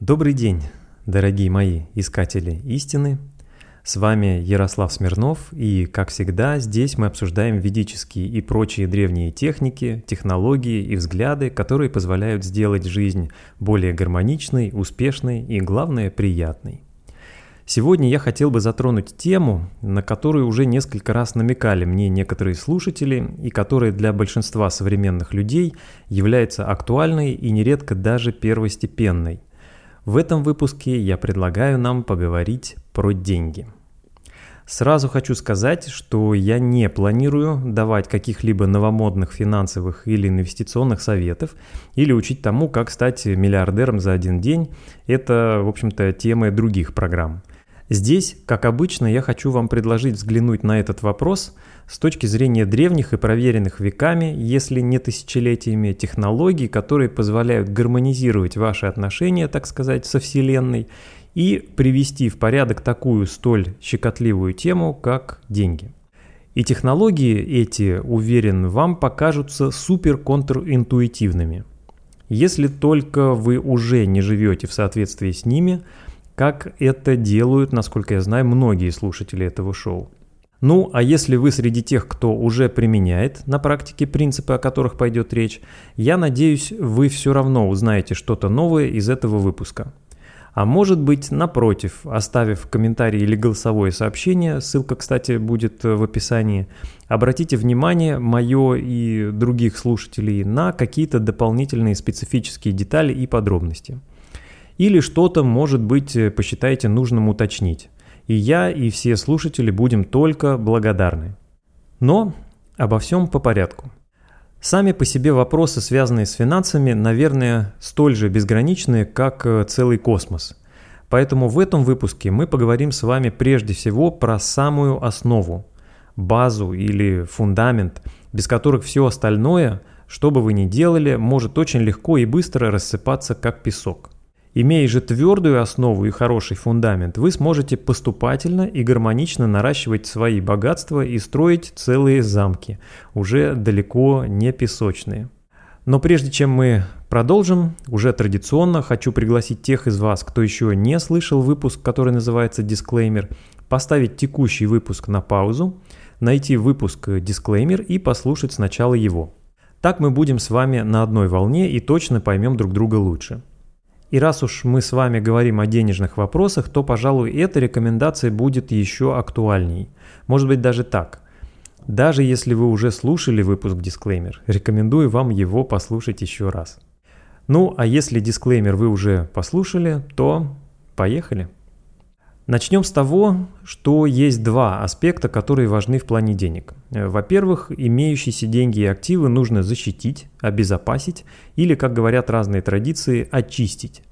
Добрый день, дорогие мои искатели истины. С вами Ярослав Смирнов, и, как всегда, здесь мы обсуждаем ведические и прочие древние техники, технологии и взгляды, которые позволяют сделать жизнь более гармоничной, успешной и, главное, приятной. Сегодня я хотел бы затронуть тему, на которую уже несколько раз намекали мне некоторые слушатели и которая для большинства современных людей является актуальной и нередко даже первостепенной. В этом выпуске я предлагаю нам поговорить про деньги. Сразу хочу сказать, что я не планирую давать каких-либо новомодных финансовых или инвестиционных советов или учить тому, как стать миллиардером за один день. Это, в общем-то, темы других программ. Здесь, как обычно, я хочу вам предложить взглянуть на этот вопрос с точки зрения древних и проверенных веками, если не тысячелетиями, технологий, которые позволяют гармонизировать ваши отношения, так сказать, со Вселенной и привести в порядок такую столь щекотливую тему, как деньги. И технологии эти, уверен, вам покажутся супер-контринтуитивными. Если только вы уже не живете в соответствии с ними – как это делают, насколько я знаю, многие слушатели этого шоу. Ну, а если вы среди тех, кто уже применяет на практике принципы, о которых пойдет речь, я надеюсь, вы все равно узнаете что-то новое из этого выпуска. А может быть, напротив, оставив комментарий или голосовое сообщение, ссылка, кстати, будет в описании, обратите внимание мое и других слушателей на какие-то дополнительные специфические детали и подробности – или что-то, может быть, э, посчитаете нужным уточнить. И я, и все слушатели будем только благодарны. Но обо всем по порядку. Сами по себе вопросы, связанные с финансами, наверное, столь же безграничны, как э, целый космос. Поэтому в этом выпуске мы поговорим с вами прежде всего про самую основу, базу или фундамент, без которых все остальное, что бы вы ни делали, может очень легко и быстро рассыпаться как песок – Имея же твердую основу и хороший фундамент, вы сможете поступательно и гармонично наращивать свои богатства и строить целые замки, уже далеко не песочные. Но прежде чем мы продолжим, уже традиционно хочу пригласить тех из вас, кто еще не слышал выпуск, который называется «Дисклеймер», поставить текущий выпуск на паузу, найти выпуск «Дисклеймер» и послушать сначала его. Так мы будем с вами на одной волне и точно поймем друг друга лучше. И раз уж мы с вами говорим о денежных вопросах, то, пожалуй, эта рекомендация будет еще актуальней. Может быть даже так. Даже если вы уже слушали выпуск дисклеймер, рекомендую вам его послушать еще раз. Ну, а если дисклеймер вы уже послушали, то поехали. Начнем с того, что есть два аспекта, которые важны в плане денег. Э, во-первых, имеющиеся деньги и активы нужно защитить, обезопасить или, как говорят разные традиции, очистить.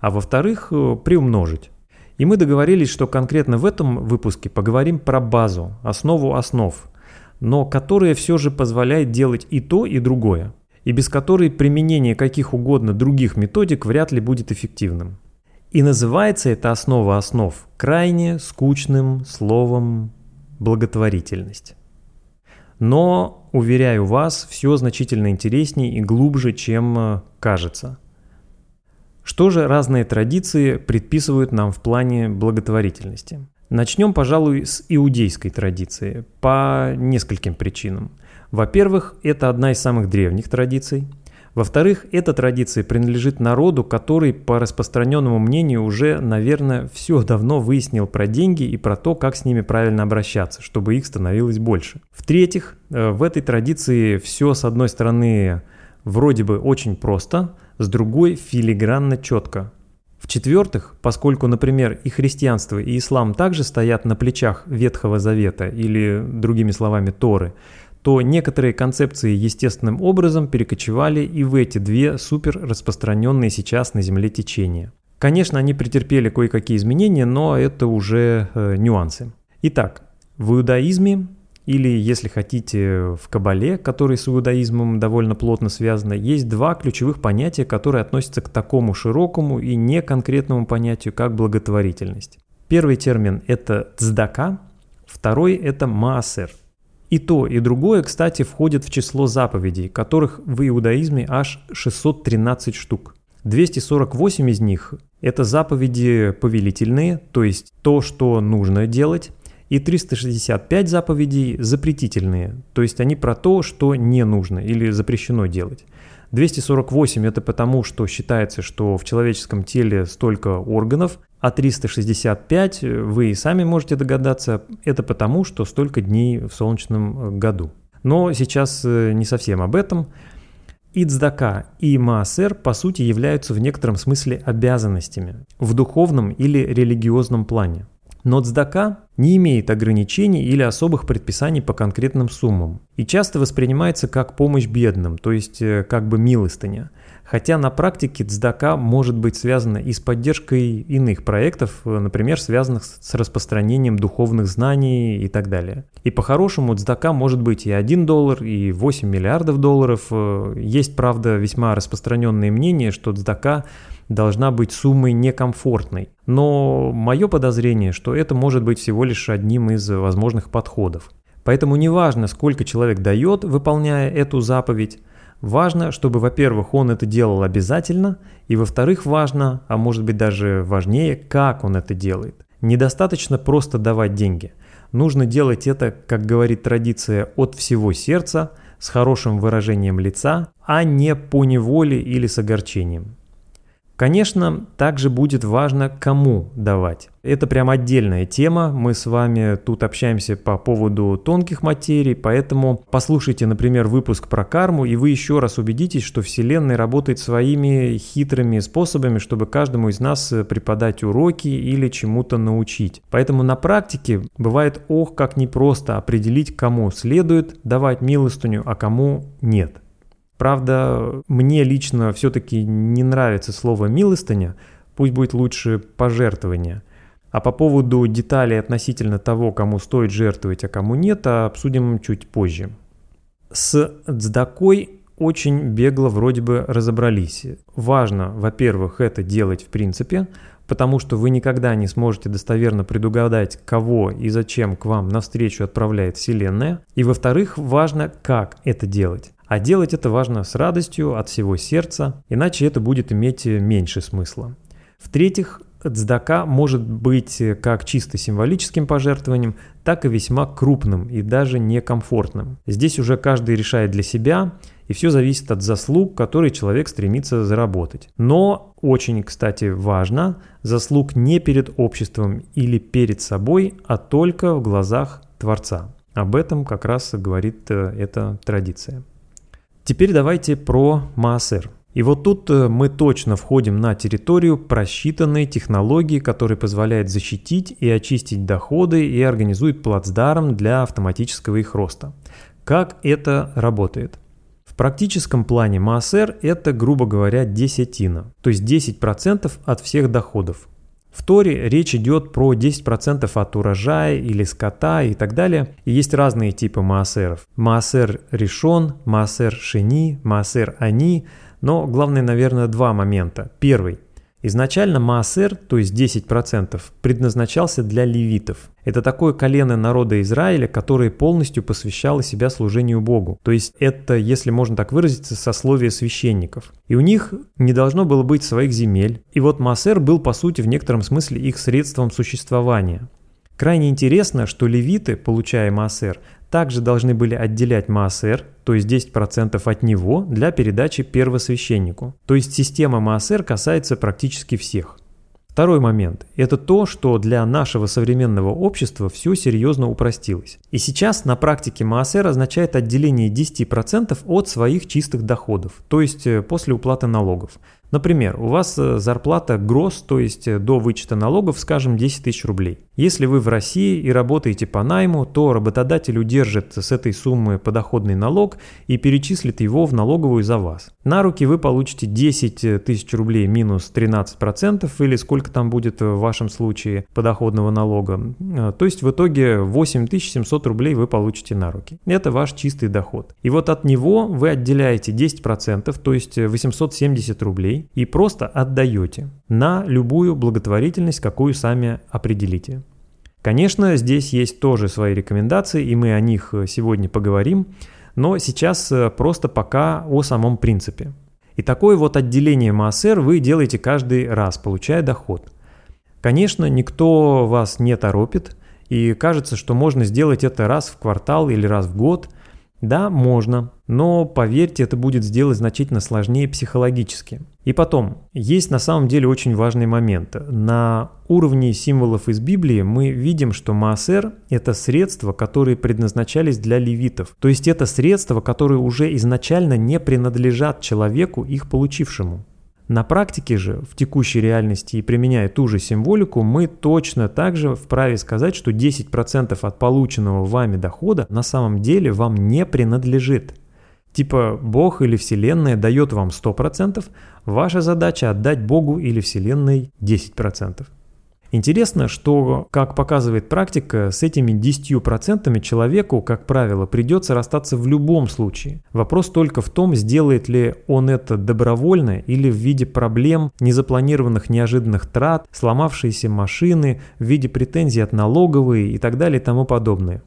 А во-вторых, э, приумножить. И мы договорились, что конкретно в этом выпуске поговорим про базу, основу основ, но которая все же позволяет делать и то, и другое, и без которой применение каких угодно других методик вряд ли будет эффективным. И называется эта основа основ крайне скучным словом благотворительность. Но, уверяю вас, все значительно интереснее и глубже, чем э, кажется. Что же разные традиции предписывают нам в плане благотворительности? Начнем, пожалуй, с иудейской традиции по нескольким причинам. Во-первых, это одна из самых древних традиций – во-вторых, эта традиция принадлежит народу, который, по распространенному мнению, уже, наверное, все давно выяснил про деньги и про то, как с ними правильно обращаться, чтобы их становилось больше. В-третьих, э, в этой традиции все, с одной стороны, вроде бы очень просто, с другой филигранно четко. В-четвертых, поскольку, например, и христианство, и ислам также стоят на плечах Ветхого Завета или, другими словами, Торы, то некоторые концепции естественным образом перекочевали и в эти две супер распространенные сейчас на Земле течения. Конечно, они претерпели кое-какие изменения, но это уже э, нюансы. Итак, в иудаизме или, если хотите, в Кабале, который с иудаизмом довольно плотно связано, есть два ключевых понятия, которые относятся к такому широкому и неконкретному понятию, как благотворительность. Первый термин – это цдака, второй – это маасер – и то, и другое, кстати, входит в число заповедей, которых в иудаизме аж 613 штук. 248 из них – это заповеди повелительные, то есть то, что нужно делать, и 365 заповедей запретительные, то есть они про то, что не нужно или запрещено делать. 248 это потому, что считается, что в человеческом теле столько органов, а 365, вы и сами можете догадаться, это потому, что столько дней в солнечном году. Но сейчас э, не совсем об этом. И цдака, и маасер, по сути, являются в некотором смысле обязанностями в духовном или религиозном плане. Но цдака не имеет ограничений или особых предписаний по конкретным суммам и часто воспринимается как помощь бедным, то есть э, как бы милостыня. Хотя на практике цдака может быть связана и с поддержкой иных проектов, э, например, связанных с распространением духовных знаний и так далее. И по-хорошему цдака может быть и 1 доллар, и 8 миллиардов долларов. Э, есть, правда, весьма распространенное мнение, что цдака должна быть суммой некомфортной. Но мое подозрение, что это может быть всего лишь одним из возможных подходов. Поэтому неважно, сколько человек дает, выполняя эту заповедь, Важно, чтобы, во-первых, он это делал обязательно, и, во-вторых, важно, а может быть даже важнее, как он это делает. Недостаточно просто давать деньги. Нужно делать это, как говорит традиция, от всего сердца, с хорошим выражением лица, а не по неволе или с огорчением. Конечно, также будет важно, кому давать. Это прям отдельная тема. Мы с вами тут общаемся по поводу тонких материй, поэтому послушайте, например, выпуск про карму, и вы еще раз убедитесь, что Вселенная работает своими хитрыми способами, чтобы каждому из нас преподать уроки или чему-то научить. Поэтому на практике бывает ох, как непросто определить, кому следует давать милостыню, а кому нет. Правда, мне лично все-таки не нравится слово «милостыня», пусть будет лучше «пожертвование». А по поводу деталей относительно того, кому стоит жертвовать, а кому нет, обсудим чуть позже. С цдакой очень бегло вроде бы разобрались. Важно, во-первых, это делать в принципе, потому что вы никогда не сможете достоверно предугадать, кого и зачем к вам навстречу отправляет Вселенная. И во-вторых, важно, как это делать. А делать это важно с радостью, от всего сердца, иначе это будет иметь меньше смысла. В-третьих, Цдака может быть как чисто символическим пожертвованием, так и весьма крупным и даже некомфортным. Здесь уже каждый решает для себя, и все зависит от заслуг, которые человек стремится заработать. Но очень, кстати, важно, заслуг не перед обществом или перед собой, а только в глазах Творца. Об этом как раз говорит э, эта традиция. Теперь давайте про Маасер. И вот тут э, мы точно входим на территорию просчитанной технологии, которая позволяет защитить и очистить доходы и организует плацдарм для автоматического их роста. Как это работает? В практическом плане МАСР это, грубо говоря, десятина, то есть 10% от всех доходов. В Торе речь идет про 10% от урожая или скота и так далее. И есть разные типы маасеров. Маасер решен, маасер шени, маасер они. Но главное, наверное, два момента. Первый. Изначально Маасер, то есть 10%, предназначался для левитов. Это такое колено народа Израиля, которое полностью посвящало себя служению Богу. То есть это, если можно так выразиться, сословие священников. И у них не должно было быть своих земель. И вот Маасер был, по сути, в некотором смысле их средством существования. Крайне интересно, что левиты, получая Маасер, также должны были отделять Маасер, то есть 10% от него, для передачи первосвященнику. То есть система Маасер касается практически всех. Второй момент – это то, что для нашего современного общества все серьезно упростилось. И сейчас на практике Маасер означает отделение 10% от своих чистых доходов, то есть э, после уплаты налогов. Например, у вас э, зарплата гроз, то есть э, до вычета налогов, скажем, 10 тысяч рублей. Если вы в России и работаете по найму, то работодатель удержит с этой суммы подоходный налог и перечислит его в налоговую за вас. На руки вы получите 10 э, тысяч рублей минус 13% или сколько там будет в вашем случае подоходного налога. То есть в итоге 8700 рублей вы получите на руки. Это ваш чистый доход. И вот от него вы отделяете 10%, то есть 870 рублей и просто отдаете на любую благотворительность, какую сами определите. Конечно, здесь есть тоже свои рекомендации, и мы о них сегодня поговорим, но сейчас э, просто пока о самом принципе. И такое вот отделение МАСР вы делаете каждый раз, получая доход. Конечно, никто вас не торопит, и кажется, что можно сделать это раз в квартал или раз в год – да, можно, но поверьте, это будет сделать значительно сложнее психологически. И потом, есть на самом деле очень важный момент. На уровне символов из Библии мы видим, что Маасер – это средства, которые предназначались для левитов. То есть это средства, которые уже изначально не принадлежат человеку, их получившему. На практике же, в текущей реальности и применяя ту же символику, мы точно также вправе сказать, что 10% от полученного вами дохода на самом деле вам не принадлежит. Типа Бог или Вселенная дает вам 100%, ваша задача отдать Богу или Вселенной 10%. Интересно, что, как показывает практика, с этими 10% человеку, как правило, придется расстаться в любом случае. Вопрос только в том, сделает ли он это добровольно или в виде проблем, незапланированных неожиданных трат, сломавшиеся машины, в виде претензий от налоговой и так далее и тому подобное.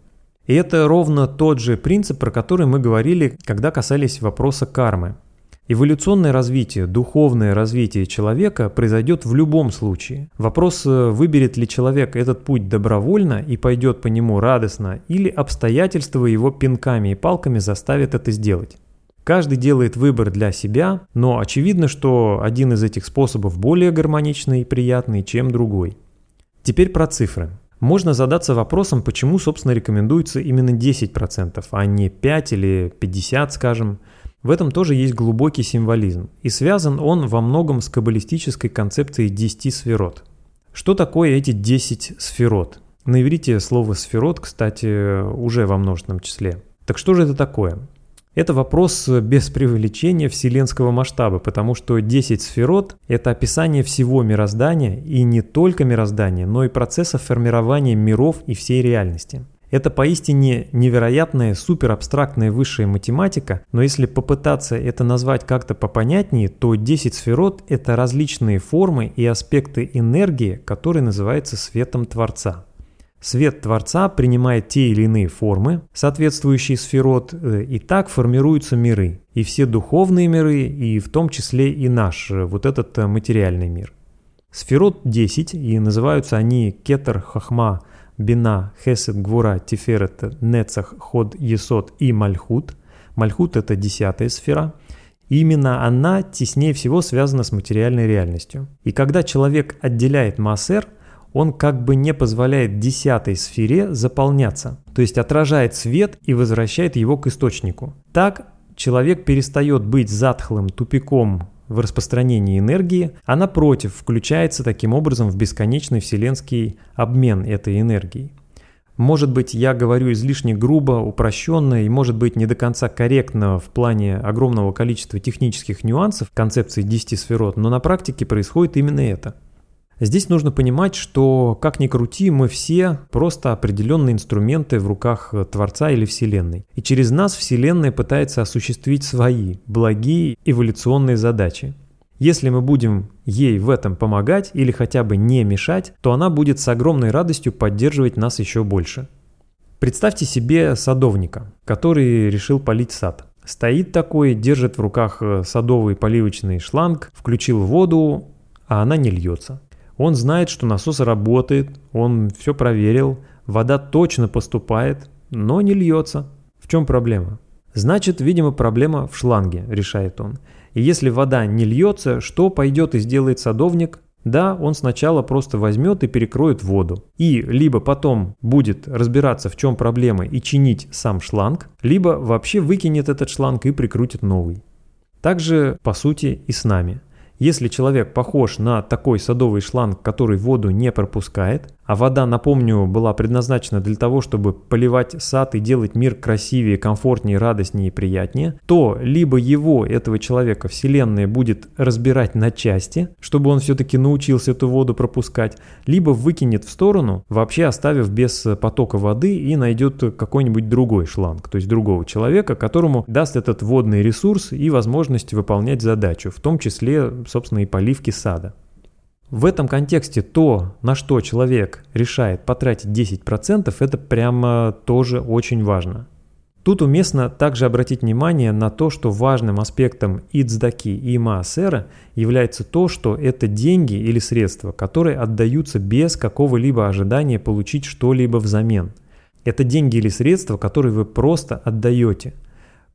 И это ровно тот же принцип, про который мы говорили, когда касались вопроса кармы. Эволюционное развитие, духовное развитие человека произойдет в любом случае. Вопрос, э, выберет ли человек этот путь добровольно и пойдет по нему радостно, или обстоятельства его пинками и палками заставят это сделать. Каждый делает выбор для себя, но очевидно, что один из этих способов более гармоничный и приятный, чем другой. Теперь про цифры. Можно задаться вопросом, почему, собственно, рекомендуется именно 10%, а не 5 или 50, скажем. В этом тоже есть глубокий символизм, и связан он во многом с каббалистической концепцией 10 сферот. Что такое эти 10 сферот? На иврите слово «сферот», кстати, уже во множественном числе. Так что же это такое? Это вопрос без преувеличения вселенского масштаба, потому что 10 сферот – это описание всего мироздания, и не только мироздания, но и процесса формирования миров и всей реальности. Это поистине невероятная суперабстрактная высшая математика, но если попытаться это назвать как-то попонятнее, то 10 сферот – это различные формы и аспекты энергии, которые называются светом Творца. Свет Творца принимает те или иные формы, соответствующие сферот, э, и так формируются миры. И все духовные миры, и в том числе и наш, э, вот этот э, материальный мир. Сферот 10, и называются они Кетер, Хахма, Бина, Хесед, Гвура, Тиферет, Нецах, Ход, Есот и Мальхут. Мальхут – это десятая сфера. И именно она теснее всего связана с материальной реальностью. И когда человек отделяет Маасер, он как бы не позволяет десятой сфере заполняться, то есть отражает свет и возвращает его к источнику. Так человек перестает быть затхлым тупиком в распространении энергии, а напротив включается таким образом в бесконечный вселенский обмен этой энергией. Может быть, я говорю излишне грубо, упрощенно и, может быть, не до конца корректно в плане огромного количества технических нюансов концепции 10 сферот, но на практике происходит именно это. Здесь нужно понимать, что, как ни крути, мы все просто определенные инструменты в руках Творца или Вселенной. И через нас Вселенная пытается осуществить свои благие эволюционные задачи. Если мы будем ей в этом помогать или хотя бы не мешать, то она будет с огромной радостью поддерживать нас еще больше. Представьте себе садовника, который решил полить сад. Стоит такой, держит в руках э, садовый поливочный шланг, включил воду, а она не льется. Он знает, что насос работает, он все проверил, вода точно поступает, но не льется. В чем проблема? Значит, видимо, проблема в шланге, решает он. И если вода не льется, что пойдет и сделает садовник? Да, он сначала просто возьмет и перекроет воду. И либо потом будет разбираться, в чем проблема и чинить сам шланг, либо вообще выкинет этот шланг и прикрутит новый. Также, по сути, и с нами. Если человек похож на такой садовый шланг, который воду не пропускает, а вода, напомню, была предназначена для того, чтобы поливать сад и делать мир красивее, комфортнее, радостнее и приятнее, то либо его, этого человека, Вселенная будет разбирать на части, чтобы он все-таки научился эту воду пропускать, либо выкинет в сторону, вообще оставив без потока воды и найдет какой-нибудь другой шланг, то есть другого человека, которому даст этот водный ресурс и возможность выполнять задачу, в том числе, собственно, и поливки сада. В этом контексте то, на что человек решает потратить 10%, это прямо тоже очень важно. Тут уместно также обратить внимание на то, что важным аспектом ицдаки и маасера является то, что это деньги или средства, которые отдаются без какого-либо ожидания получить что-либо взамен. Это деньги или средства, которые вы просто отдаете.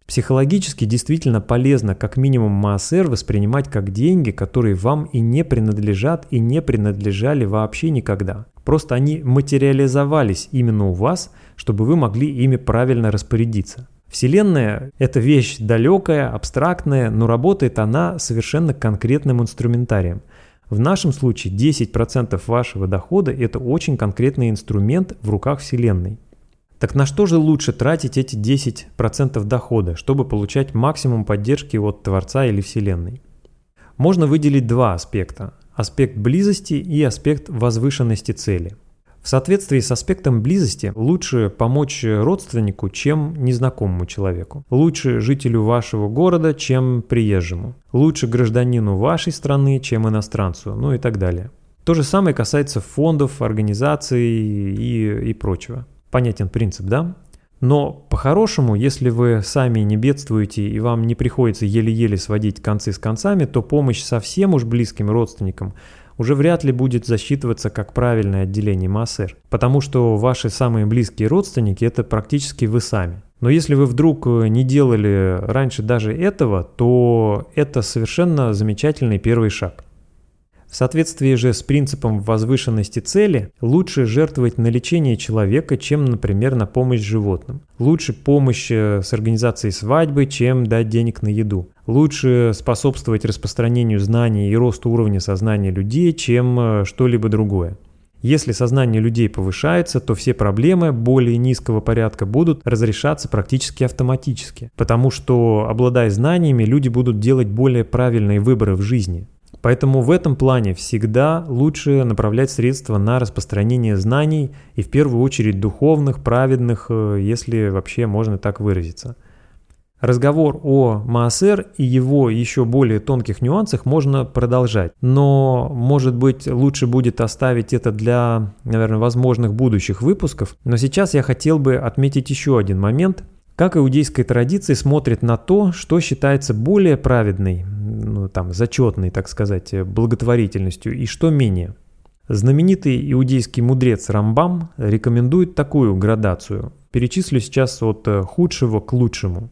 Психологически действительно полезно как минимум маасер воспринимать как деньги, которые вам и не принадлежат и не принадлежали вообще никогда. Просто они материализовались именно у вас – чтобы вы могли ими правильно распорядиться. Вселенная – это вещь далекая, абстрактная, но работает она совершенно конкретным инструментарием. В нашем случае 10% вашего дохода – это очень конкретный инструмент в руках Вселенной. Так на что же лучше тратить эти 10% дохода, чтобы получать максимум поддержки от Творца или Вселенной? Можно выделить два аспекта – аспект близости и аспект возвышенности цели – в соответствии с аспектом близости лучше помочь родственнику, чем незнакомому человеку. Лучше жителю вашего города, чем приезжему. Лучше гражданину вашей страны, чем иностранцу, ну и так далее. То же самое касается фондов, организаций и, и прочего. Понятен принцип, да? Но по-хорошему, если вы сами не бедствуете и вам не приходится еле-еле сводить концы с концами, то помощь совсем уж близким родственникам уже вряд ли будет засчитываться как правильное отделение МАСР, потому что ваши самые близкие родственники – это практически вы сами. Но если вы вдруг э, не делали раньше даже этого, то это совершенно замечательный первый шаг. В соответствии же с принципом возвышенности цели, лучше жертвовать на лечение человека, чем, например, на помощь животным. Лучше помощь э, с организацией свадьбы, чем дать денег на еду. Лучше способствовать распространению знаний и росту уровня сознания людей, чем э, что-либо другое. Если сознание людей повышается, то все проблемы более низкого порядка будут разрешаться практически автоматически, потому что, обладая знаниями, люди будут делать более правильные выборы в жизни. Поэтому в этом плане всегда лучше направлять средства на распространение знаний и в первую очередь духовных, праведных, э, если вообще можно так выразиться. Разговор о Маасер и его еще более тонких нюансах можно продолжать, но, может быть, лучше будет оставить это для, наверное, возможных будущих выпусков. Но сейчас я хотел бы отметить еще один момент, как иудейская традиция смотрит на то, что считается более праведной, ну, там, зачетной, так сказать, благотворительностью, и что менее. Знаменитый иудейский мудрец Рамбам рекомендует такую градацию. Перечислю сейчас от худшего к лучшему.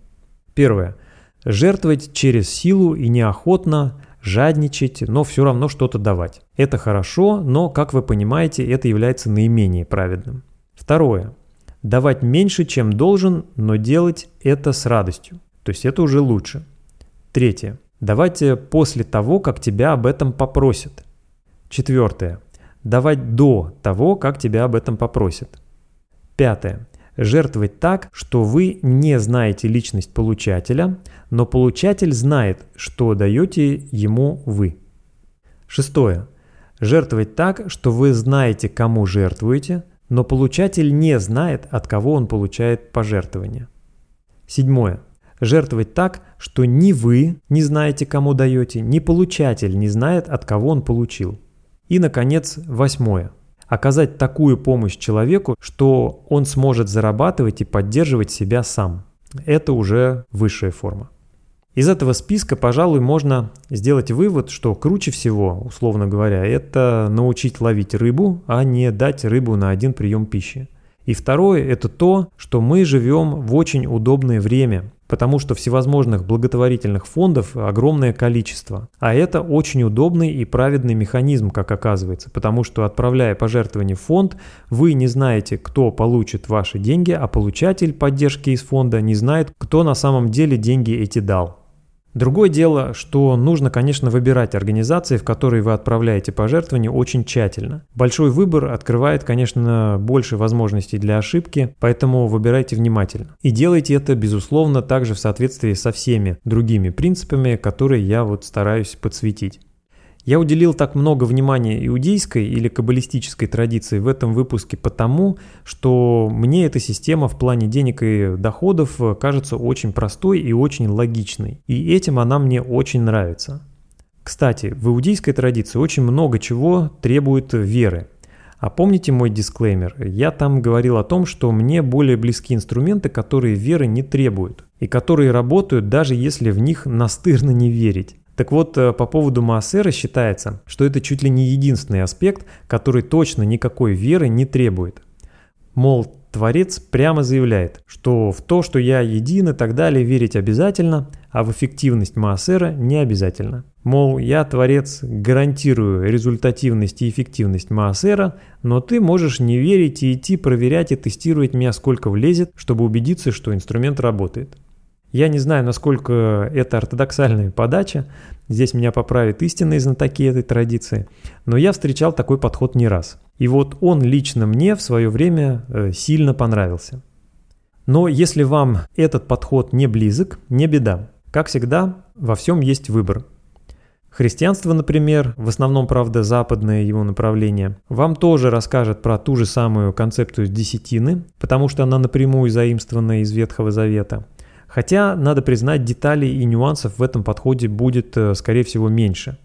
Первое. Жертвовать через силу и неохотно, жадничать, но все равно что-то давать. Это хорошо, но, как вы понимаете, это является наименее праведным. Второе давать меньше, чем должен, но делать это с радостью. То есть это уже лучше. Третье. Давать после того, как тебя об этом попросят. Четвертое. Давать до того, как тебя об этом попросят. Пятое. Жертвовать так, что вы не знаете личность получателя, но получатель знает, что даете ему вы. Шестое. Жертвовать так, что вы знаете, кому жертвуете – но получатель не знает, от кого он получает пожертвование. Седьмое. Жертвовать так, что ни вы не знаете, кому даете, ни получатель не знает, от кого он получил. И, наконец, восьмое. Оказать такую помощь человеку, что он сможет зарабатывать и поддерживать себя сам. Это уже высшая форма. Из этого списка, пожалуй, можно сделать вывод, что круче всего, условно говоря, это научить ловить рыбу, а не дать рыбу на один прием пищи. И второе – это то, что мы живем в очень удобное время, потому что всевозможных благотворительных фондов огромное количество. А это очень удобный и праведный механизм, как оказывается, потому что отправляя пожертвование в фонд, вы не знаете, кто получит ваши деньги, а получатель поддержки из фонда не знает, кто на самом деле деньги эти дал. Другое дело, что нужно, конечно, выбирать организации, в которые вы отправляете пожертвования очень тщательно. Большой выбор открывает, конечно, больше возможностей для ошибки, поэтому выбирайте внимательно. И делайте это, безусловно, также в соответствии со всеми другими принципами, которые я вот стараюсь подсветить. Я уделил так много внимания иудейской или каббалистической традиции в этом выпуске потому, что мне эта система в плане денег и доходов кажется очень простой и очень логичной. И этим она мне очень нравится. Кстати, в иудейской традиции очень много чего требует веры. А помните мой дисклеймер? Я там говорил о том, что мне более близки инструменты, которые веры не требуют, и которые работают даже если в них настырно не верить. Так вот, э, по поводу Маасера считается, что это чуть ли не единственный аспект, который точно никакой веры не требует. Мол, Творец прямо заявляет, что в то, что я един и так далее, верить обязательно, а в эффективность Маасера не обязательно. Мол, я, Творец, гарантирую результативность и эффективность Маасера, но ты можешь не верить и идти проверять и тестировать меня сколько влезет, чтобы убедиться, что инструмент работает. Я не знаю, насколько это ортодоксальная подача, здесь меня поправят истинные знатоки этой традиции, но я встречал такой подход не раз. И вот он лично мне в свое время э, сильно понравился. Но если вам этот подход не близок, не беда. Как всегда, во всем есть выбор. Христианство, например, в основном, правда, западное его направление, вам тоже расскажет про ту же самую концепцию десятины, потому что она напрямую заимствована из Ветхого Завета – Хотя, надо признать, деталей и нюансов в этом подходе будет, э, скорее всего, меньше.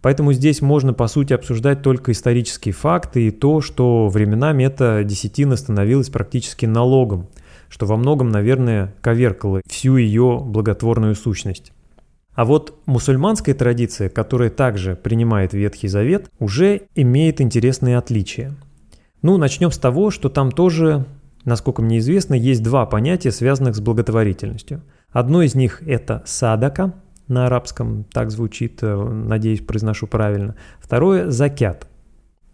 Поэтому здесь можно, по сути, обсуждать только исторические факты и то, что временами эта десятина становилась практически налогом, что во многом, наверное, коверкало всю ее благотворную сущность. А вот мусульманская традиция, которая также принимает Ветхий Завет, уже имеет интересные отличия. Ну, начнем с того, что там тоже Насколько мне известно, есть два понятия, связанных с благотворительностью. Одно из них – это садака, на арабском так звучит, э, надеюсь, произношу правильно. Второе – закят.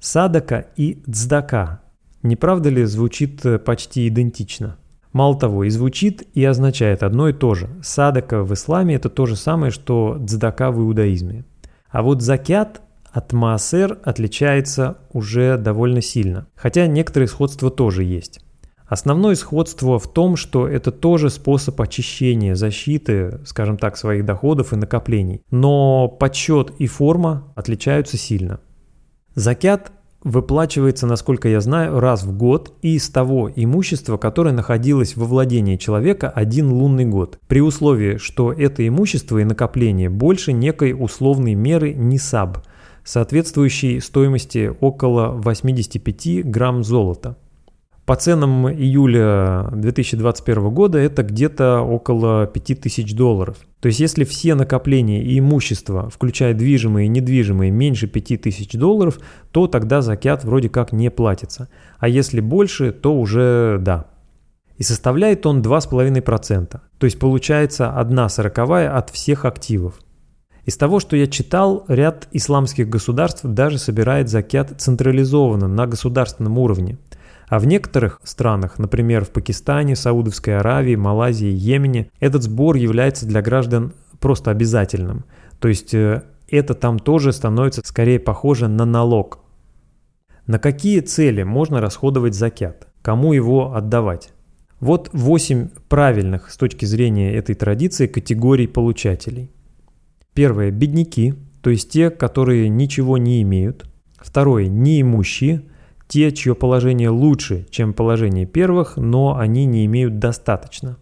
Садака и цдака. Не правда ли звучит э, почти идентично? Мало того, и звучит, и означает одно и то же. Садака в исламе – это то же самое, что цдака в иудаизме. А вот закят от маасер отличается уже довольно сильно, хотя некоторые сходства тоже есть. Основное сходство в том, что это тоже способ очищения, защиты, скажем так, своих доходов и накоплений. Но подсчет и форма отличаются сильно. Закят выплачивается, насколько я знаю, раз в год и из того имущества, которое находилось во владении человека один лунный год, при условии, что это имущество и накопление больше некой условной меры НИСАБ, соответствующей стоимости около 85 грамм золота. По ценам июля 2021 года это где-то около 5000 долларов. То есть если все накопления и имущество, включая движимые и недвижимые, меньше 5000 долларов, то тогда закят вроде как не платится. А если больше, то уже да. И составляет он 2,5%. То есть получается 1 сороковая от всех активов. Из того, что я читал, ряд исламских государств даже собирает закят централизованно на государственном уровне – а в некоторых странах, например, в Пакистане, Саудовской Аравии, Малайзии, Йемене, этот сбор является для граждан просто обязательным. То есть э, это там тоже становится скорее похоже на налог. На какие цели можно расходовать закят? Кому его отдавать? Вот 8 правильных с точки зрения этой традиции категорий получателей. Первое – бедняки, то есть те, которые ничего не имеют. Второе – неимущие – те, чье положение лучше, чем положение первых, но они не имеют достаточно.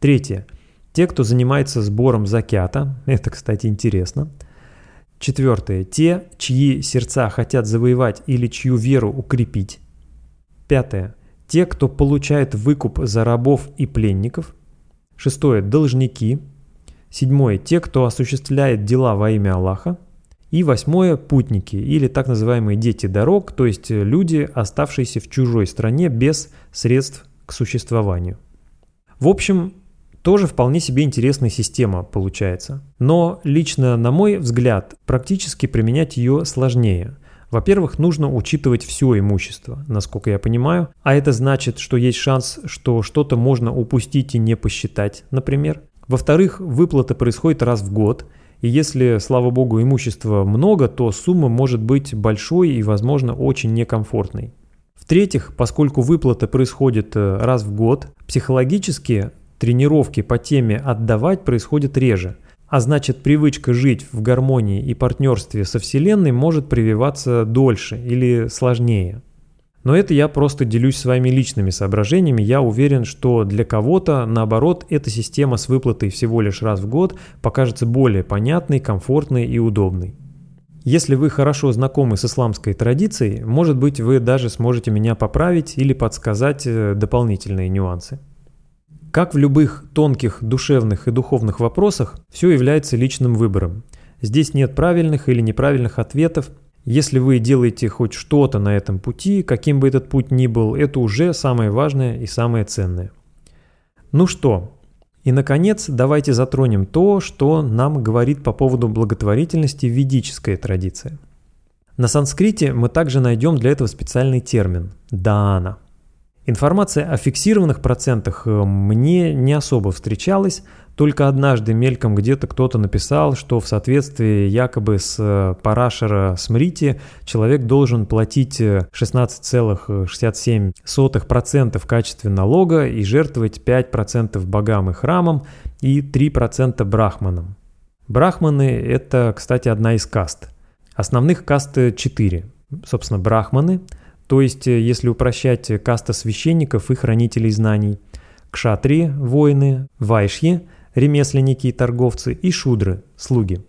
Третье. Те, кто занимается сбором закята. Это, кстати, интересно. Четвертое. Те, чьи сердца хотят завоевать или чью веру укрепить. Пятое. Те, кто получает выкуп за рабов и пленников. Шестое. Должники. Седьмое. Те, кто осуществляет дела во имя Аллаха. И восьмое – путники или так называемые дети дорог, то есть люди, оставшиеся в чужой стране без средств к существованию. В общем, тоже вполне себе интересная система получается. Но лично, на мой взгляд, практически применять ее сложнее. Во-первых, нужно учитывать все имущество, насколько я понимаю, а это значит, что есть шанс, что что-то можно упустить и не посчитать, например. Во-вторых, выплата происходит раз в год – и если, слава богу, имущества много, то сумма может быть большой и, возможно, очень некомфортной. В-третьих, поскольку выплата происходит э, раз в год, психологически тренировки по теме «отдавать» происходят реже, а значит привычка жить в гармонии и партнерстве со Вселенной может прививаться дольше или сложнее. Но это я просто делюсь своими личными соображениями. Я уверен, что для кого-то, наоборот, эта система с выплатой всего лишь раз в год покажется более понятной, комфортной и удобной. Если вы хорошо знакомы с исламской традицией, может быть, вы даже сможете меня поправить или подсказать э, дополнительные нюансы. Как в любых тонких душевных и духовных вопросах, все является личным выбором. Здесь нет правильных или неправильных ответов. Если вы делаете хоть что-то на этом пути, каким бы этот путь ни был, это уже самое важное и самое ценное. Ну что, и, наконец, давайте затронем то, что нам говорит по поводу благотворительности ведическая традиция. На санскрите мы также найдем для этого специальный термин – даана. Информация о фиксированных процентах э, мне не особо встречалась, только однажды мельком где-то кто-то написал, что в соответствии якобы с э, Парашера Смрити человек должен платить 16,67% э, в качестве налога и жертвовать 5% богам и храмам и 3% брахманам. Брахманы – это, кстати, одна из каст. Основных каст 4. Собственно, брахманы, то есть, э, если упрощать, каста священников и хранителей знаний. Кшатри – воины, вайшьи – ремесленники и торговцы, и шудры, слуги.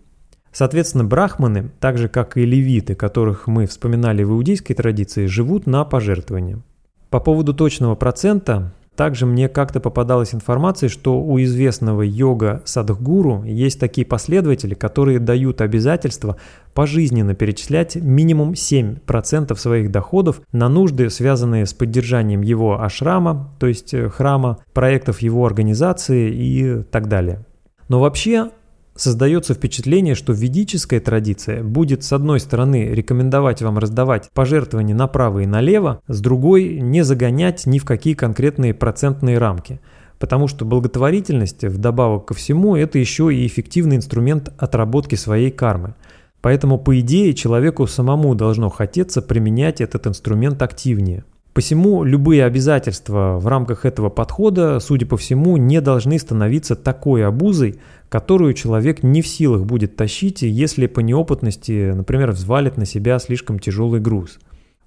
Соответственно, брахманы, так же как и левиты, которых мы вспоминали в иудейской традиции, живут на пожертвования. По поводу точного процента, также мне как-то попадалась информация, что у известного йога Садхгуру есть такие последователи, которые дают обязательство пожизненно перечислять минимум 7% своих доходов на нужды, связанные с поддержанием его ашрама, то есть э, храма, проектов его организации и так далее. Но вообще Создается впечатление, что ведическая традиция будет с одной стороны рекомендовать вам раздавать пожертвования направо и налево, с другой не загонять ни в какие конкретные процентные рамки, потому что благотворительность, вдобавок ко всему, это еще и эффективный инструмент отработки своей кармы. Поэтому, по идее, человеку самому должно хотеться применять этот инструмент активнее. Посему любые обязательства в рамках этого подхода, судя по всему, не должны становиться такой обузой, которую человек не в силах будет тащить, если по неопытности, например, взвалит на себя слишком тяжелый груз.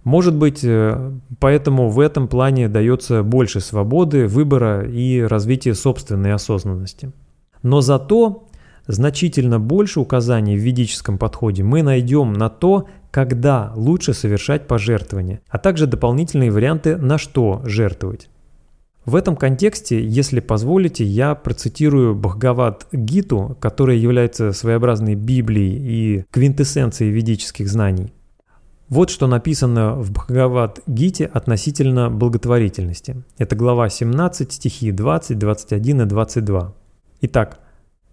Может быть, э, поэтому в этом плане дается больше свободы, выбора и развития собственной осознанности. Но зато значительно больше указаний в ведическом подходе мы найдем на то, когда лучше совершать пожертвования, а также дополнительные варианты, на что жертвовать. В этом контексте, если позволите, я процитирую Бхагават Гиту, которая является своеобразной Библией и квинтэссенцией ведических знаний. Вот что написано в Бхагават Гите относительно благотворительности. Это глава 17, стихи 20, 21 и 22. Итак,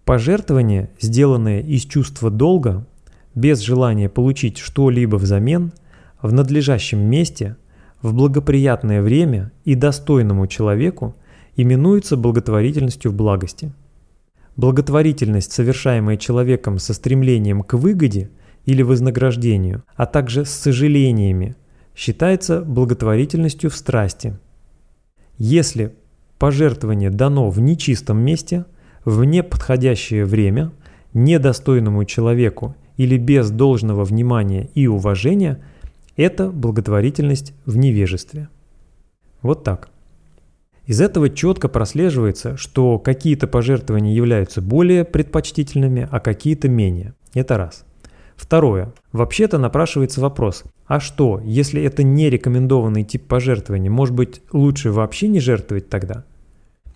пожертвование, сделанное из чувства долга, без желания получить что-либо взамен, в надлежащем месте – в благоприятное время и достойному человеку именуется благотворительностью в благости. Благотворительность, совершаемая человеком со стремлением к выгоде или вознаграждению, а также с сожалениями, считается благотворительностью в страсти. Если пожертвование дано в нечистом месте, в неподходящее время, недостойному человеку или без должного внимания и уважения – это благотворительность в невежестве. Вот так. Из этого четко прослеживается, что какие-то пожертвования являются более предпочтительными, а какие-то менее. Это раз. Второе. Вообще-то напрашивается вопрос, а что, если это не рекомендованный тип пожертвования, может быть лучше вообще не жертвовать тогда?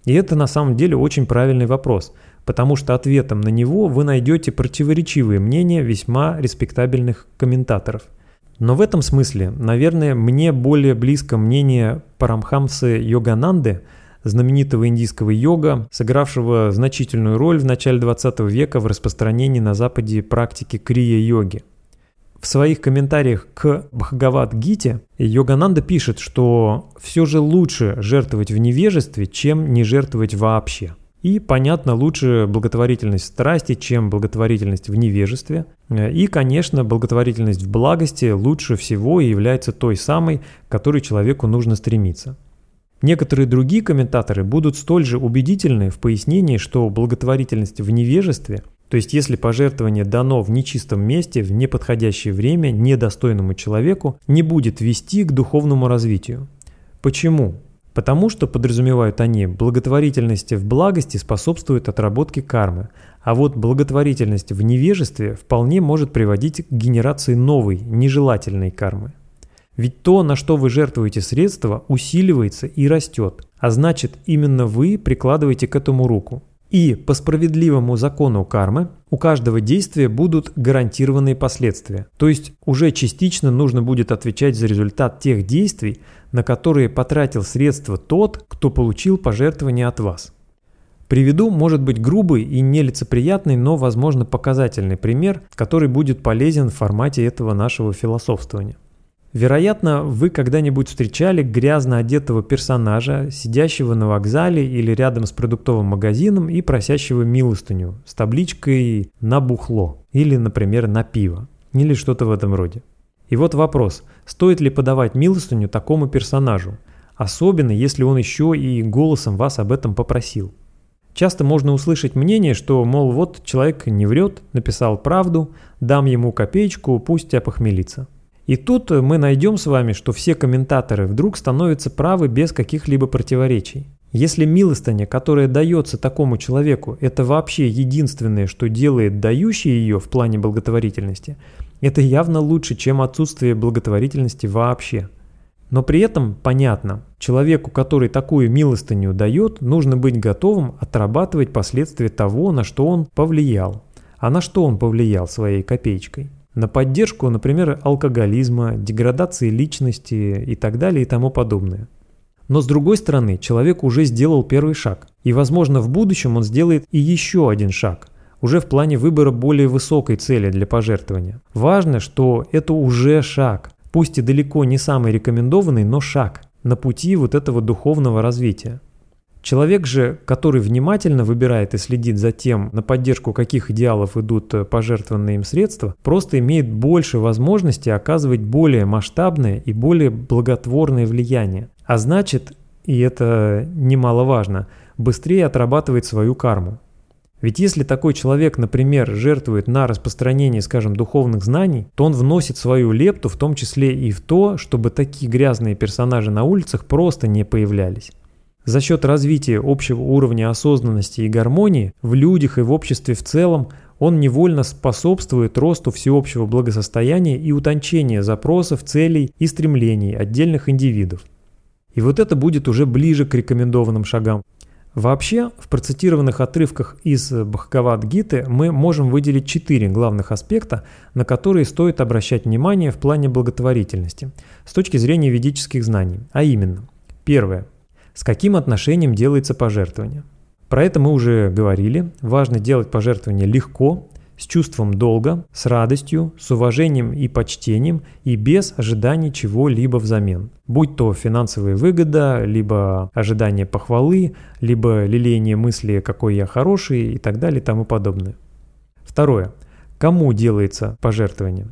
И это на самом деле очень правильный вопрос, потому что ответом на него вы найдете противоречивые мнения весьма респектабельных комментаторов – но в этом смысле, наверное, мне более близко мнение Парамхамсы Йогананды, знаменитого индийского йога, сыгравшего значительную роль в начале 20 века в распространении на Западе практики крия-йоги. В своих комментариях к Бхагават-гите Йогананда пишет, что все же лучше жертвовать в невежестве, чем не жертвовать вообще – и, понятно, лучше благотворительность в страсти, чем благотворительность в невежестве. И, конечно, благотворительность в благости лучше всего и является той самой, к которой человеку нужно стремиться. Некоторые другие комментаторы будут столь же убедительны в пояснении, что благотворительность в невежестве, то есть если пожертвование дано в нечистом месте, в неподходящее время, недостойному человеку, не будет вести к духовному развитию. Почему? Потому что, подразумевают они, благотворительность в благости способствует отработке кармы, а вот благотворительность в невежестве вполне может приводить к генерации новой, нежелательной кармы. Ведь то, на что вы жертвуете средства, усиливается и растет, а значит именно вы прикладываете к этому руку. И по справедливому закону кармы у каждого действия будут гарантированные последствия. То есть уже частично нужно будет отвечать за результат тех действий, на которые потратил средства тот, кто получил пожертвование от вас. Приведу, может быть, грубый и нелицеприятный, но, возможно, показательный пример, который будет полезен в формате этого нашего философствования. Вероятно, вы когда-нибудь встречали грязно одетого персонажа, сидящего на вокзале или рядом с продуктовым магазином и просящего милостыню с табличкой «на бухло» или, например, «на пиво» или что-то в этом роде. И вот вопрос, стоит ли подавать милостыню такому персонажу, особенно если он еще и голосом вас об этом попросил. Часто можно услышать мнение, что, мол, вот человек не врет, написал правду, дам ему копеечку, пусть опохмелится. И тут мы найдем с вами, что все комментаторы вдруг становятся правы без каких-либо противоречий. Если милостыня, которая дается такому человеку, это вообще единственное, что делает дающий ее в плане благотворительности, это явно лучше, чем отсутствие благотворительности вообще. Но при этом понятно, человеку, который такую милостыню дает, нужно быть готовым отрабатывать последствия того, на что он повлиял. А на что он повлиял своей копеечкой? На поддержку, например, алкоголизма, деградации личности и так далее и тому подобное. Но с другой стороны, человек уже сделал первый шаг, и возможно в будущем он сделает и еще один шаг, уже в плане выбора более высокой цели для пожертвования. Важно, что это уже шаг, пусть и далеко не самый рекомендованный, но шаг на пути вот этого духовного развития. Человек же, который внимательно выбирает и следит за тем, на поддержку каких идеалов идут э, пожертвованные им средства, просто имеет больше возможности оказывать более масштабное и более благотворное влияние. А значит, и это немаловажно, быстрее отрабатывает свою карму. Ведь если такой человек, например, жертвует на распространение, скажем, духовных знаний, то он вносит свою лепту в том числе и в то, чтобы такие грязные персонажи на улицах просто не появлялись. За счет развития общего уровня осознанности и гармонии в людях и в обществе в целом он невольно способствует росту всеобщего благосостояния и утончения запросов, целей и стремлений отдельных индивидов. И вот это будет уже ближе к рекомендованным шагам. Вообще, в процитированных отрывках из Бхагавад-гиты мы можем выделить четыре главных аспекта, на которые стоит обращать внимание в плане благотворительности с точки зрения ведических знаний. А именно, первое – с каким отношением делается пожертвование. Про это мы уже говорили. Важно делать пожертвование легко, с чувством долга, с радостью, с уважением и почтением и без ожиданий чего-либо взамен. Будь то финансовая выгода, либо ожидание похвалы, либо лелеяние мысли «какой я хороший» и так далее и тому подобное. Второе. Кому делается пожертвование?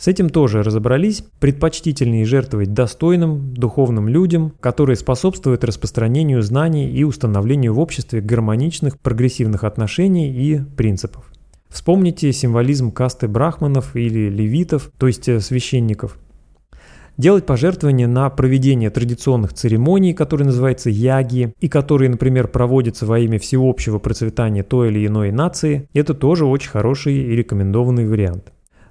С этим тоже разобрались. Предпочтительнее жертвовать достойным, духовным людям, которые способствуют распространению знаний и установлению в обществе гармоничных, прогрессивных отношений и принципов. Вспомните символизм касты брахманов или левитов, то есть э, священников. Делать пожертвования на проведение традиционных церемоний, которые называются яги, и которые, например, проводятся во имя всеобщего процветания той или иной нации, это тоже очень хороший и рекомендованный вариант.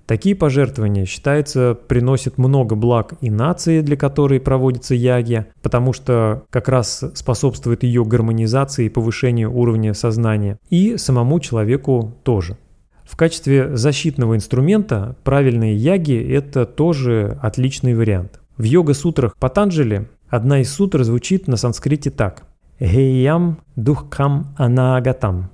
Такие пожертвования, считается, приносят много благ и нации, для которой проводится ягья, потому что как раз способствует ее гармонизации и повышению уровня сознания, и самому человеку тоже. В качестве защитного инструмента правильные яги – это тоже отличный вариант. В йога-сутрах Патанджали одна из сутр звучит на санскрите так «Гейям духкам анагатам».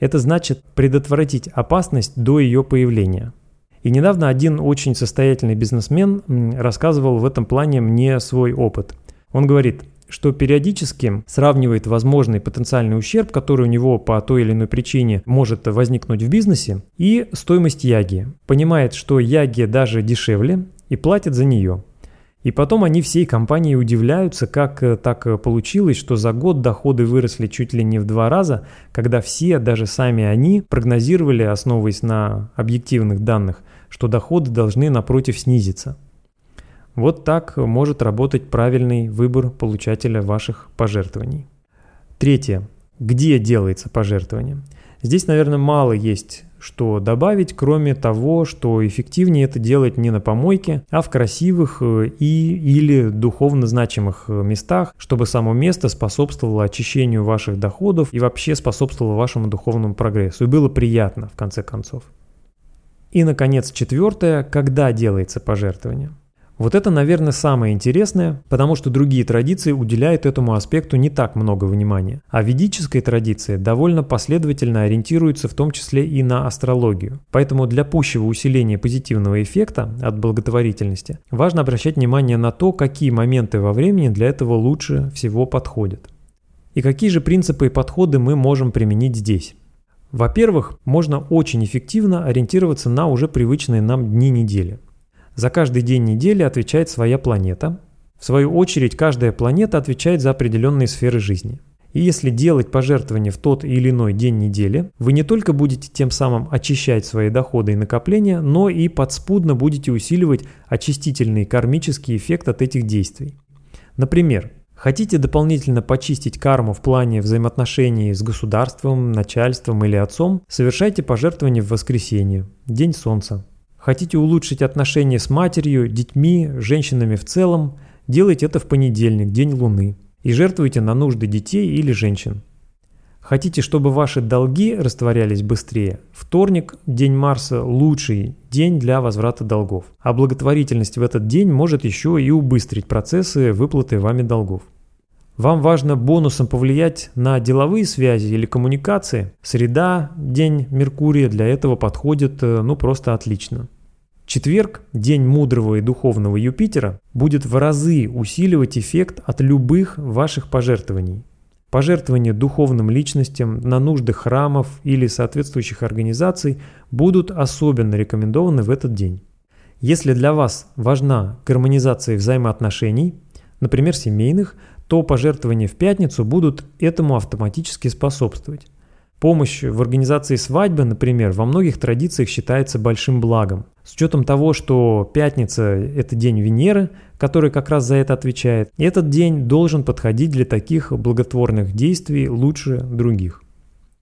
Это значит предотвратить опасность до ее появления – и недавно один очень состоятельный бизнесмен рассказывал в этом плане мне свой опыт. Он говорит, что периодически сравнивает возможный потенциальный ущерб, который у него по той или иной причине может возникнуть в бизнесе, и стоимость яги. Понимает, что яги даже дешевле и платит за нее. И потом они всей компанией удивляются, как э, так э, получилось, что за год доходы выросли чуть ли не в два раза, когда все, даже сами они, прогнозировали, основываясь на объективных данных, что доходы должны напротив снизиться. Вот так может работать правильный выбор получателя ваших пожертвований. Третье. Где делается пожертвование? Здесь, наверное, мало есть что добавить, кроме того, что эффективнее это делать не на помойке, а в красивых э, и или духовно значимых э, местах, чтобы само место способствовало очищению ваших доходов и вообще способствовало вашему духовному прогрессу. И было приятно, в конце концов. И, наконец, четвертое, когда делается пожертвование – вот это, наверное, самое интересное, потому что другие традиции уделяют этому аспекту не так много внимания. А ведическая традиция довольно последовательно ориентируется в том числе и на астрологию. Поэтому для пущего усиления позитивного эффекта от благотворительности важно обращать внимание на то, какие моменты во времени для этого лучше всего подходят. И какие же принципы и подходы мы можем применить здесь. Во-первых, можно очень эффективно ориентироваться на уже привычные нам дни недели. За каждый день недели отвечает своя планета. В свою очередь, каждая планета отвечает за определенные сферы жизни. И если делать пожертвования в тот или иной день недели, вы не только будете тем самым очищать свои доходы и накопления, но и подспудно будете усиливать очистительный кармический эффект от этих действий. Например, хотите дополнительно почистить карму в плане взаимоотношений с государством, начальством или отцом, совершайте пожертвование в воскресенье, день солнца. Хотите улучшить отношения с матерью, детьми, женщинами в целом, делайте это в понедельник, день Луны, и жертвуйте на нужды детей или женщин. Хотите, чтобы ваши долги растворялись быстрее? Вторник, день Марса, лучший день для возврата долгов. А благотворительность в этот день может еще и убыстрить процессы выплаты вами долгов. Вам важно бонусом повлиять на деловые связи или коммуникации. Среда, день Меркурия для этого подходит э, ну просто отлично. Четверг, день мудрого и духовного Юпитера, будет в разы усиливать эффект от любых ваших пожертвований. Пожертвования духовным личностям на нужды храмов или соответствующих организаций будут особенно рекомендованы в этот день. Если для вас важна гармонизация взаимоотношений, например, семейных, то пожертвования в пятницу будут этому автоматически способствовать. Помощь в организации свадьбы, например, во многих традициях считается большим благом. С учетом того, что пятница – это день Венеры, который как раз за это отвечает, этот день должен подходить для таких благотворных действий лучше других.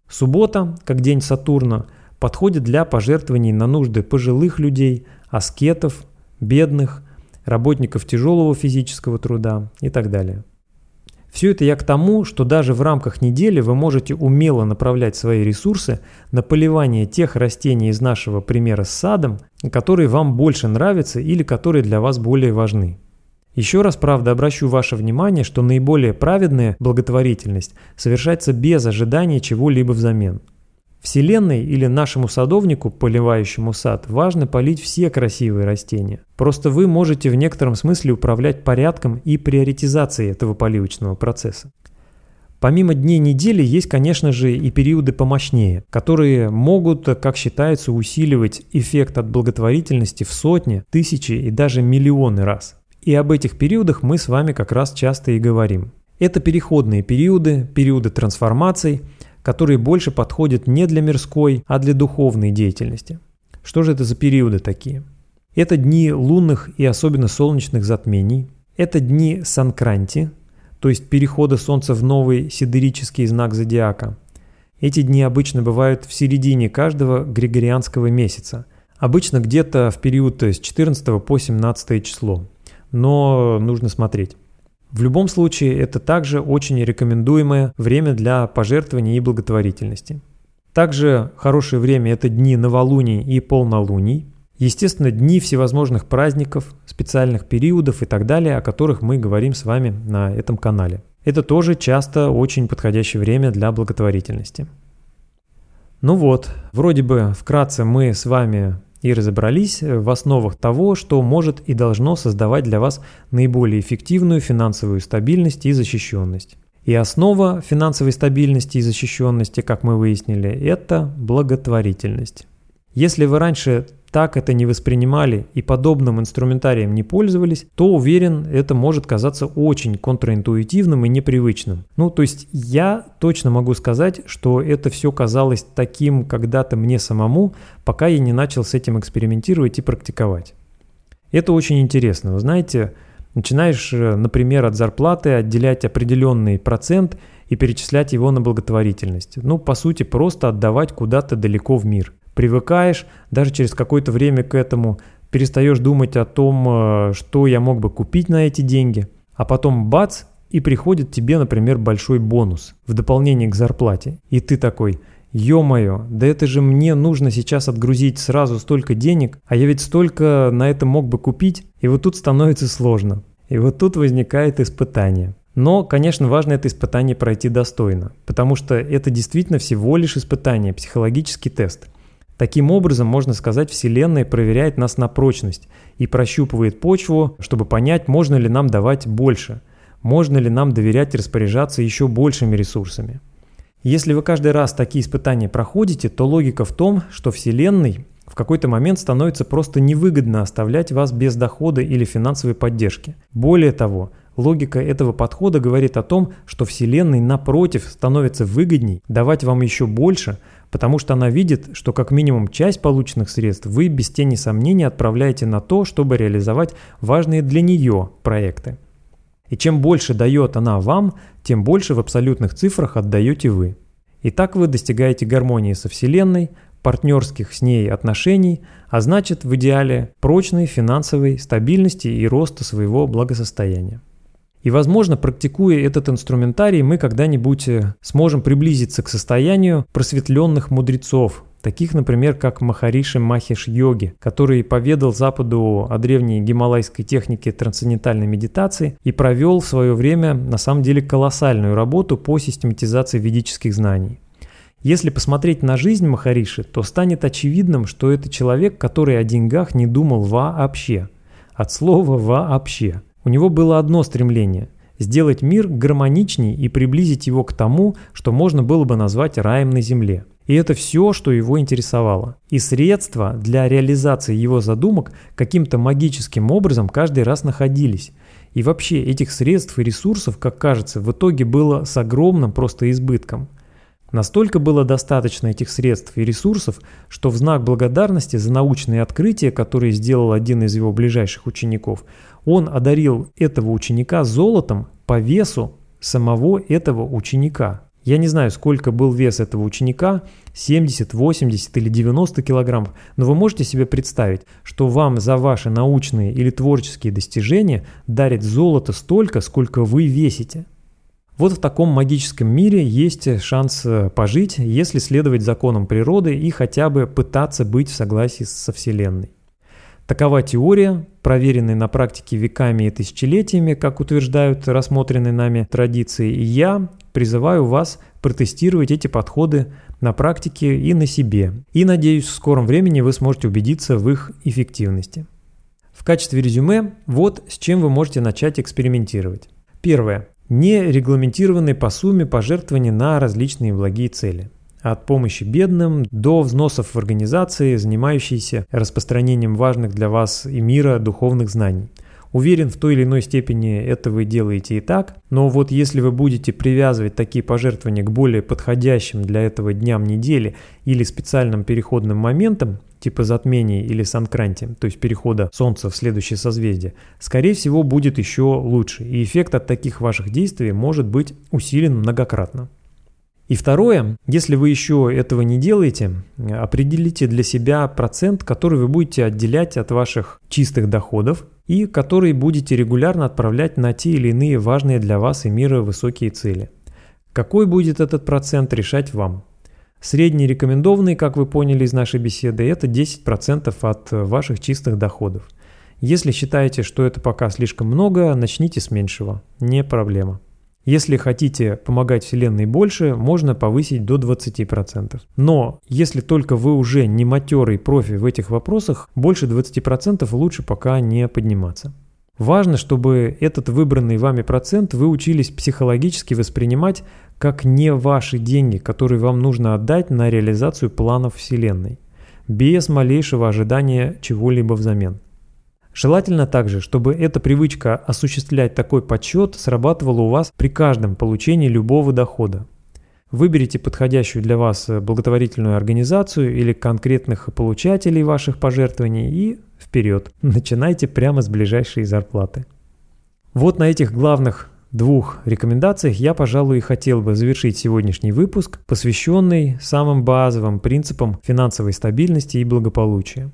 Суббота, как день Сатурна, подходит для пожертвований на нужды пожилых людей, аскетов, бедных, работников тяжелого физического труда и так далее. Все это я к тому, что даже в рамках недели вы можете умело направлять свои ресурсы на поливание тех растений из нашего примера с садом, которые вам больше нравятся или которые для вас более важны. Еще раз, правда, обращу ваше внимание, что наиболее праведная благотворительность совершается без ожидания чего-либо взамен – Вселенной или нашему садовнику, поливающему сад, важно полить все красивые растения. Просто вы можете в некотором смысле управлять порядком и приоритизацией этого поливочного процесса. Помимо дней недели есть, конечно же, и периоды помощнее, которые могут, как считается, усиливать эффект от благотворительности в сотни, тысячи и даже миллионы раз. И об этих периодах мы с вами как раз часто и говорим. Это переходные периоды, периоды трансформаций – которые больше подходят не для мирской, а для духовной деятельности. Что же это за периоды такие? Это дни лунных и особенно солнечных затмений. Это дни санкранти, то есть перехода Солнца в новый сидерический знак зодиака. Эти дни обычно бывают в середине каждого григорианского месяца, обычно где-то в период с 14 по 17 число. Но нужно смотреть. В любом случае, это также очень рекомендуемое время для пожертвований и благотворительности. Также хорошее время – это дни новолуний и полнолуний. Естественно, дни всевозможных праздников, специальных периодов и так далее, о которых мы говорим с вами на этом канале. Это тоже часто очень подходящее время для благотворительности. Ну вот, вроде бы вкратце мы с вами и разобрались в основах того, что может и должно создавать для вас наиболее эффективную финансовую стабильность и защищенность. И основа финансовой стабильности и защищенности, как мы выяснили, это благотворительность. Если вы раньше так это не воспринимали и подобным инструментарием не пользовались, то уверен, это может казаться очень контринтуитивным и непривычным. Ну, то есть я точно могу сказать, что это все казалось таким когда-то мне самому, пока я не начал с этим экспериментировать и практиковать. Это очень интересно. Вы знаете, начинаешь, э, например, от зарплаты отделять определенный процент и перечислять его на благотворительность. Ну, по сути, просто отдавать куда-то далеко в мир. Привыкаешь, даже через какое-то время к этому, перестаешь думать о том, э, что я мог бы купить на эти деньги, а потом бац, и приходит тебе, например, большой бонус в дополнение к зарплате. И ты такой – Ё-моё, да это же мне нужно сейчас отгрузить сразу столько денег, а я ведь столько на это мог бы купить, и вот тут становится сложно. И вот тут возникает испытание. Но, конечно, важно это испытание пройти достойно, потому что это действительно всего лишь испытание, психологический тест. Таким образом, можно сказать, Вселенная проверяет нас на прочность и прощупывает почву, чтобы понять, можно ли нам давать больше, можно ли нам доверять и распоряжаться еще большими ресурсами. Если вы каждый раз такие испытания проходите, то логика в том, что Вселенной в какой-то момент становится просто невыгодно оставлять вас без дохода или финансовой поддержки. Более того, логика этого подхода говорит о том, что Вселенной напротив становится выгодней давать вам еще больше, потому что она видит, что как минимум часть полученных средств вы без тени сомнений отправляете на то, чтобы реализовать важные для нее проекты. И чем больше дает она вам, тем больше в абсолютных цифрах отдаете вы. И так вы достигаете гармонии со Вселенной, партнерских с ней отношений, а значит в идеале прочной финансовой стабильности и роста своего благосостояния. И, возможно, практикуя этот инструментарий, мы когда-нибудь э, сможем приблизиться к состоянию просветленных мудрецов, таких, например, как Махариши Махиш Йоги, который поведал Западу о древней гималайской технике трансцендентальной медитации и провел в свое время на самом деле колоссальную работу по систематизации ведических знаний. Если посмотреть на жизнь Махариши, то станет очевидным, что это человек, который о деньгах не думал вообще. От слова «вообще». У него было одно стремление – сделать мир гармоничней и приблизить его к тому, что можно было бы назвать раем на земле – и это все, что его интересовало. И средства для реализации его задумок каким-то магическим образом каждый раз находились. И вообще этих средств и ресурсов, как кажется, в итоге было с огромным просто избытком. Настолько было достаточно этих средств и ресурсов, что в знак благодарности за научные открытия, которые сделал один из его ближайших учеников, он одарил этого ученика золотом по весу самого этого ученика. Я не знаю, сколько был вес этого ученика, 70, 80 или 90 килограммов, но вы можете себе представить, что вам за ваши научные или творческие достижения дарит золото столько, сколько вы весите. Вот в таком магическом мире есть шанс э, пожить, если следовать законам природы и хотя бы пытаться быть в согласии со Вселенной. Такова теория, проверенная на практике веками и тысячелетиями, как утверждают рассмотренные нами традиции, и я призываю вас протестировать эти подходы на практике и на себе. И надеюсь, в скором времени вы сможете убедиться в их эффективности. В качестве резюме вот с чем вы можете начать экспериментировать. Первое. Нерегламентированные по сумме пожертвования на различные благие цели – от помощи бедным до взносов в организации, занимающиеся распространением важных для вас и мира духовных знаний. Уверен, в той или иной степени это вы делаете и так, но вот если вы будете привязывать такие пожертвования к более подходящим для этого дням недели или специальным переходным моментам, типа затмений или санкранти, то есть перехода Солнца в следующее созвездие, скорее всего будет еще лучше, и эффект от таких ваших действий может быть усилен многократно. И второе, если вы еще этого не делаете, определите для себя процент, который вы будете отделять от ваших чистых доходов и который будете регулярно отправлять на те или иные важные для вас и мира высокие цели. Какой будет этот процент, решать вам. Средний рекомендованный, как вы поняли из нашей беседы, это 10% от ваших чистых доходов. Если считаете, что это пока слишком много, начните с меньшего. Не проблема. Если хотите помогать Вселенной больше, можно повысить до 20%. Но если только вы уже не матерый профи в этих вопросах, больше 20% лучше пока не подниматься. Важно, чтобы этот выбранный вами процент вы учились психологически воспринимать как не ваши деньги, которые вам нужно отдать на реализацию планов Вселенной, без малейшего ожидания чего-либо взамен. Желательно также, чтобы эта привычка осуществлять такой подсчет срабатывала у вас при каждом получении любого дохода. Выберите подходящую для вас благотворительную организацию или конкретных получателей ваших пожертвований и вперед. Начинайте прямо с ближайшей зарплаты. Вот на этих главных двух рекомендациях я, пожалуй, и хотел бы завершить сегодняшний выпуск, посвященный самым базовым принципам финансовой стабильности и благополучия.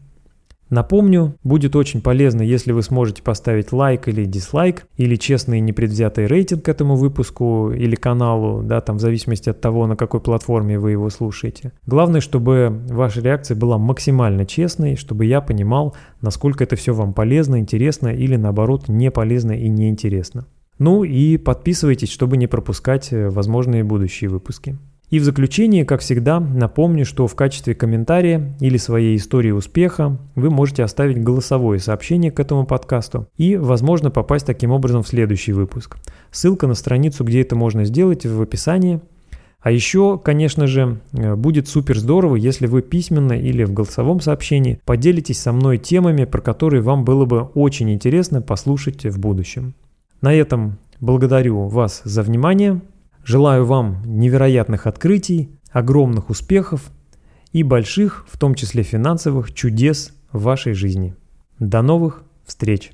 Напомню, будет очень полезно, если вы сможете поставить лайк или дизлайк, или честный непредвзятый рейтинг этому выпуску или каналу, да, там в зависимости от того, на какой платформе вы его слушаете. Главное, чтобы ваша реакция была максимально честной, чтобы я понимал, насколько это все вам полезно, интересно или наоборот не полезно и неинтересно. Ну и подписывайтесь, чтобы не пропускать э, возможные будущие выпуски. И в заключение, как всегда, напомню, что в качестве комментария или своей истории успеха вы можете оставить голосовое сообщение к этому подкасту и, возможно, попасть таким образом в следующий выпуск. Ссылка на страницу, где это можно сделать, в описании. А еще, конечно же, э, будет супер здорово, если вы письменно или в голосовом сообщении поделитесь со мной темами, про которые вам было бы очень интересно послушать в будущем. На этом благодарю вас за внимание. Желаю вам невероятных открытий, огромных успехов и больших, в том числе финансовых, чудес в вашей жизни. До новых встреч!